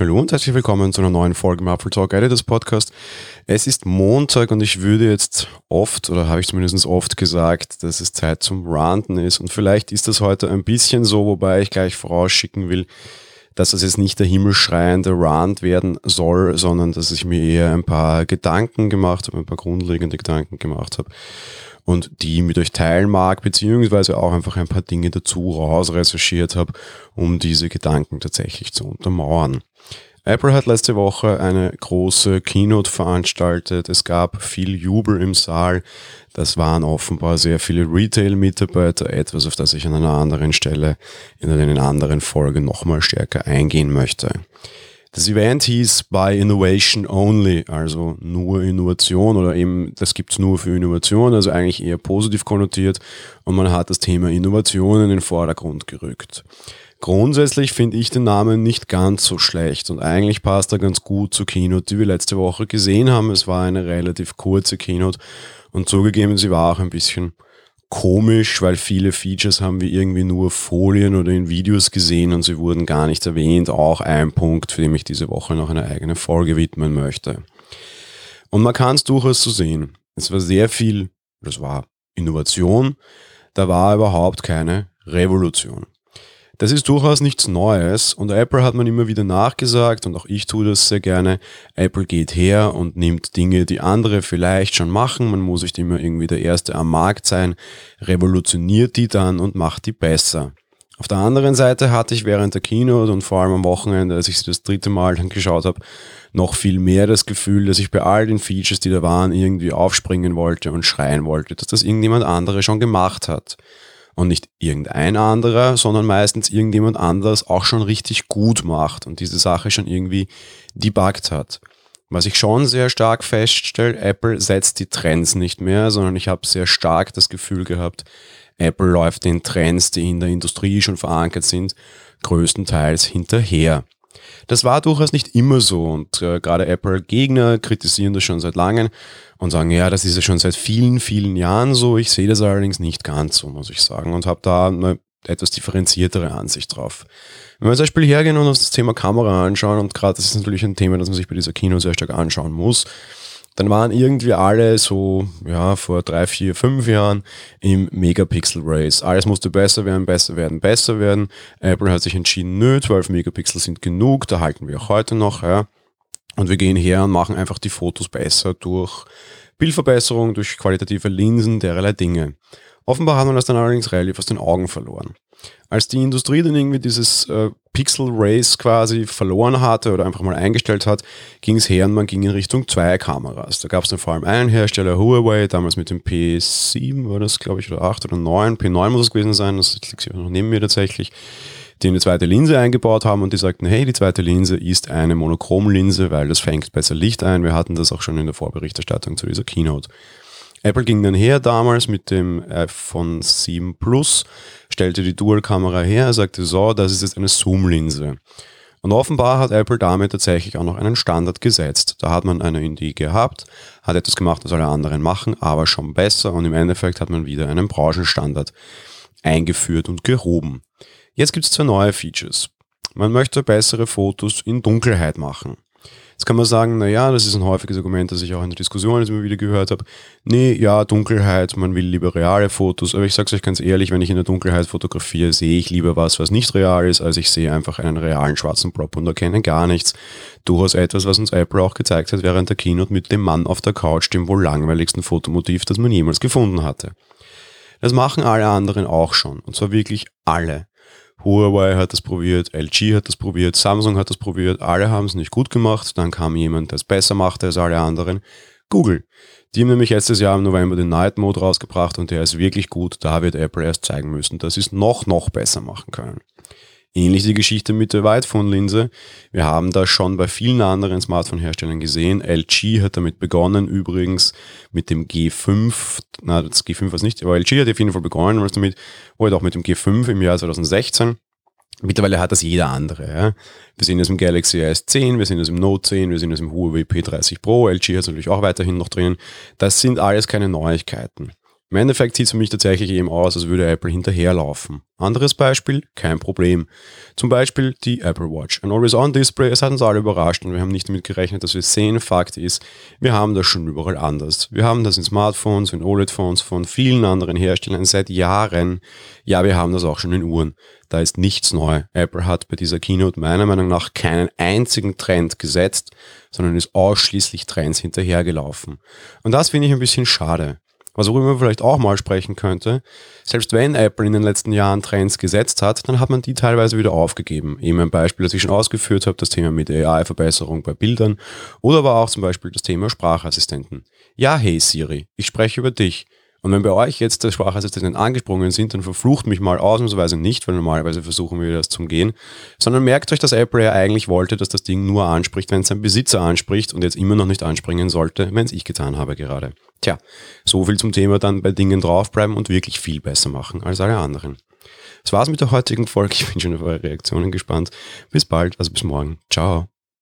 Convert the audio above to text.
Hallo und herzlich willkommen zu einer neuen Folge im Apple Talk Editors Podcast. Es ist Montag und ich würde jetzt oft, oder habe ich zumindest oft gesagt, dass es Zeit zum Ranten ist. Und vielleicht ist das heute ein bisschen so, wobei ich gleich vorausschicken will, dass es jetzt nicht der himmelschreiende Rant werden soll, sondern dass ich mir eher ein paar Gedanken gemacht habe, ein paar grundlegende Gedanken gemacht habe und die mit euch teilen mag, beziehungsweise auch einfach ein paar Dinge dazu raus recherchiert habe, um diese Gedanken tatsächlich zu untermauern. Apple hat letzte Woche eine große Keynote veranstaltet. Es gab viel Jubel im Saal. Das waren offenbar sehr viele Retail-Mitarbeiter, etwas, auf das ich an einer anderen Stelle in einer anderen Folge nochmal stärker eingehen möchte. Das Event hieß By Innovation Only, also nur Innovation oder eben das gibt's nur für Innovation, also eigentlich eher positiv konnotiert und man hat das Thema Innovation in den Vordergrund gerückt. Grundsätzlich finde ich den Namen nicht ganz so schlecht und eigentlich passt er ganz gut zur Keynote, die wir letzte Woche gesehen haben. Es war eine relativ kurze Keynote und zugegeben, sie war auch ein bisschen komisch, weil viele Features haben wir irgendwie nur Folien oder in Videos gesehen und sie wurden gar nicht erwähnt. Auch ein Punkt, für den ich diese Woche noch eine eigene Folge widmen möchte. Und man kann es durchaus so sehen. Es war sehr viel, das war Innovation, da war überhaupt keine Revolution. Das ist durchaus nichts Neues und Apple hat man immer wieder nachgesagt und auch ich tue das sehr gerne. Apple geht her und nimmt Dinge, die andere vielleicht schon machen. Man muss nicht immer irgendwie der Erste am Markt sein, revolutioniert die dann und macht die besser. Auf der anderen Seite hatte ich während der Keynote und vor allem am Wochenende, als ich sie das dritte Mal dann geschaut habe, noch viel mehr das Gefühl, dass ich bei all den Features, die da waren, irgendwie aufspringen wollte und schreien wollte, dass das irgendjemand andere schon gemacht hat und nicht irgendein anderer, sondern meistens irgendjemand anderes auch schon richtig gut macht und diese Sache schon irgendwie debuggt hat. Was ich schon sehr stark feststelle, Apple setzt die Trends nicht mehr, sondern ich habe sehr stark das Gefühl gehabt, Apple läuft den Trends, die in der Industrie schon verankert sind, größtenteils hinterher. Das war durchaus nicht immer so und äh, gerade Apple-Gegner kritisieren das schon seit langem und sagen, ja, das ist ja schon seit vielen, vielen Jahren so. Ich sehe das allerdings nicht ganz so, muss ich sagen, und habe da eine etwas differenziertere Ansicht drauf. Wenn wir zum Beispiel hergehen und uns das Thema Kamera anschauen, und gerade das ist natürlich ein Thema, das man sich bei dieser Kino sehr stark anschauen muss, dann waren irgendwie alle so, ja, vor drei, vier, fünf Jahren im Megapixel Race. Alles musste besser werden, besser werden, besser werden. Apple hat sich entschieden, nö, 12 Megapixel sind genug, da halten wir auch heute noch, ja. Und wir gehen her und machen einfach die Fotos besser durch Bildverbesserung, durch qualitative Linsen, derlei Dinge. Offenbar hat man das dann allerdings relativ aus den Augen verloren. Als die Industrie dann irgendwie dieses äh, Pixel Race quasi verloren hatte oder einfach mal eingestellt hat, ging es her und man ging in Richtung zwei Kameras. Da gab es dann vor allem einen Hersteller, Huawei, damals mit dem P7 war das, glaube ich, oder 8 oder 9, P9 muss es gewesen sein, das liegt noch neben mir tatsächlich die eine zweite Linse eingebaut haben und die sagten, hey, die zweite Linse ist eine Monochromlinse, weil das fängt besser Licht ein. Wir hatten das auch schon in der Vorberichterstattung zu dieser Keynote. Apple ging dann her damals mit dem iPhone 7 Plus, stellte die Dual-Kamera her, sagte so, das ist jetzt eine Zoom-Linse. Und offenbar hat Apple damit tatsächlich auch noch einen Standard gesetzt. Da hat man eine Indie gehabt, hat etwas gemacht, was alle anderen machen, aber schon besser und im Endeffekt hat man wieder einen Branchenstandard eingeführt und gehoben. Jetzt gibt es zwei neue Features. Man möchte bessere Fotos in Dunkelheit machen. Jetzt kann man sagen, naja, das ist ein häufiges Argument, das ich auch in der Diskussion immer wieder gehört habe. Nee, ja, Dunkelheit, man will lieber reale Fotos, aber ich sage es euch ganz ehrlich, wenn ich in der Dunkelheit fotografiere, sehe ich lieber was, was nicht real ist, als ich sehe einfach einen realen schwarzen Prop und erkenne gar nichts. Durchaus etwas, was uns Apple auch gezeigt hat während der Keynote mit dem Mann auf der Couch, dem wohl langweiligsten Fotomotiv, das man jemals gefunden hatte. Das machen alle anderen auch schon, und zwar wirklich alle. Huawei hat das probiert, LG hat das probiert, Samsung hat das probiert, alle haben es nicht gut gemacht. Dann kam jemand, der es besser machte als alle anderen. Google. Die haben nämlich letztes Jahr im November den Night Mode rausgebracht und der ist wirklich gut. Da wird Apple erst zeigen müssen, dass sie es noch, noch besser machen können. Ähnlich die Geschichte mit der Whitephone-Linse. Wir haben das schon bei vielen anderen Smartphone-Herstellern gesehen. LG hat damit begonnen, übrigens mit dem G5, na, das G5 war es nicht, aber LG hat auf jeden Fall begonnen, damit, oder auch mit dem G5 im Jahr 2016. Mittlerweile hat das jeder andere. Ja. Wir sehen das im Galaxy S10, wir sehen das im Note 10, wir sehen das im Huawei P30 Pro, LG hat es natürlich auch weiterhin noch drin. Das sind alles keine Neuigkeiten. Im Endeffekt sieht es für mich tatsächlich eben aus, als würde Apple hinterherlaufen. Anderes Beispiel, kein Problem. Zum Beispiel die Apple Watch. Ein Always-On-Display, es hat uns alle überrascht und wir haben nicht damit gerechnet, dass wir sehen. Fakt ist, wir haben das schon überall anders. Wir haben das in Smartphones, in OLED-Phones von vielen anderen Herstellern seit Jahren. Ja, wir haben das auch schon in Uhren. Da ist nichts neu. Apple hat bei dieser Keynote meiner Meinung nach keinen einzigen Trend gesetzt, sondern ist ausschließlich Trends hinterhergelaufen. Und das finde ich ein bisschen schade. Was worüber man vielleicht auch mal sprechen könnte, selbst wenn Apple in den letzten Jahren Trends gesetzt hat, dann hat man die teilweise wieder aufgegeben. Eben ein Beispiel, das ich schon ausgeführt habe, das Thema mit AI-Verbesserung bei Bildern oder aber auch zum Beispiel das Thema Sprachassistenten. Ja, hey Siri, ich spreche über dich. Und wenn bei euch jetzt der Sprachassistenten angesprungen sind, dann verflucht mich mal ausnahmsweise nicht, weil normalerweise versuchen wir das zum Gehen, sondern merkt euch, dass Apple ja eigentlich wollte, dass das Ding nur anspricht, wenn es sein Besitzer anspricht und jetzt immer noch nicht anspringen sollte, wenn es ich getan habe gerade. Tja, so viel zum Thema dann bei Dingen draufbleiben und wirklich viel besser machen als alle anderen. Das war's mit der heutigen Folge. Ich bin schon auf eure Reaktionen gespannt. Bis bald, also bis morgen. Ciao.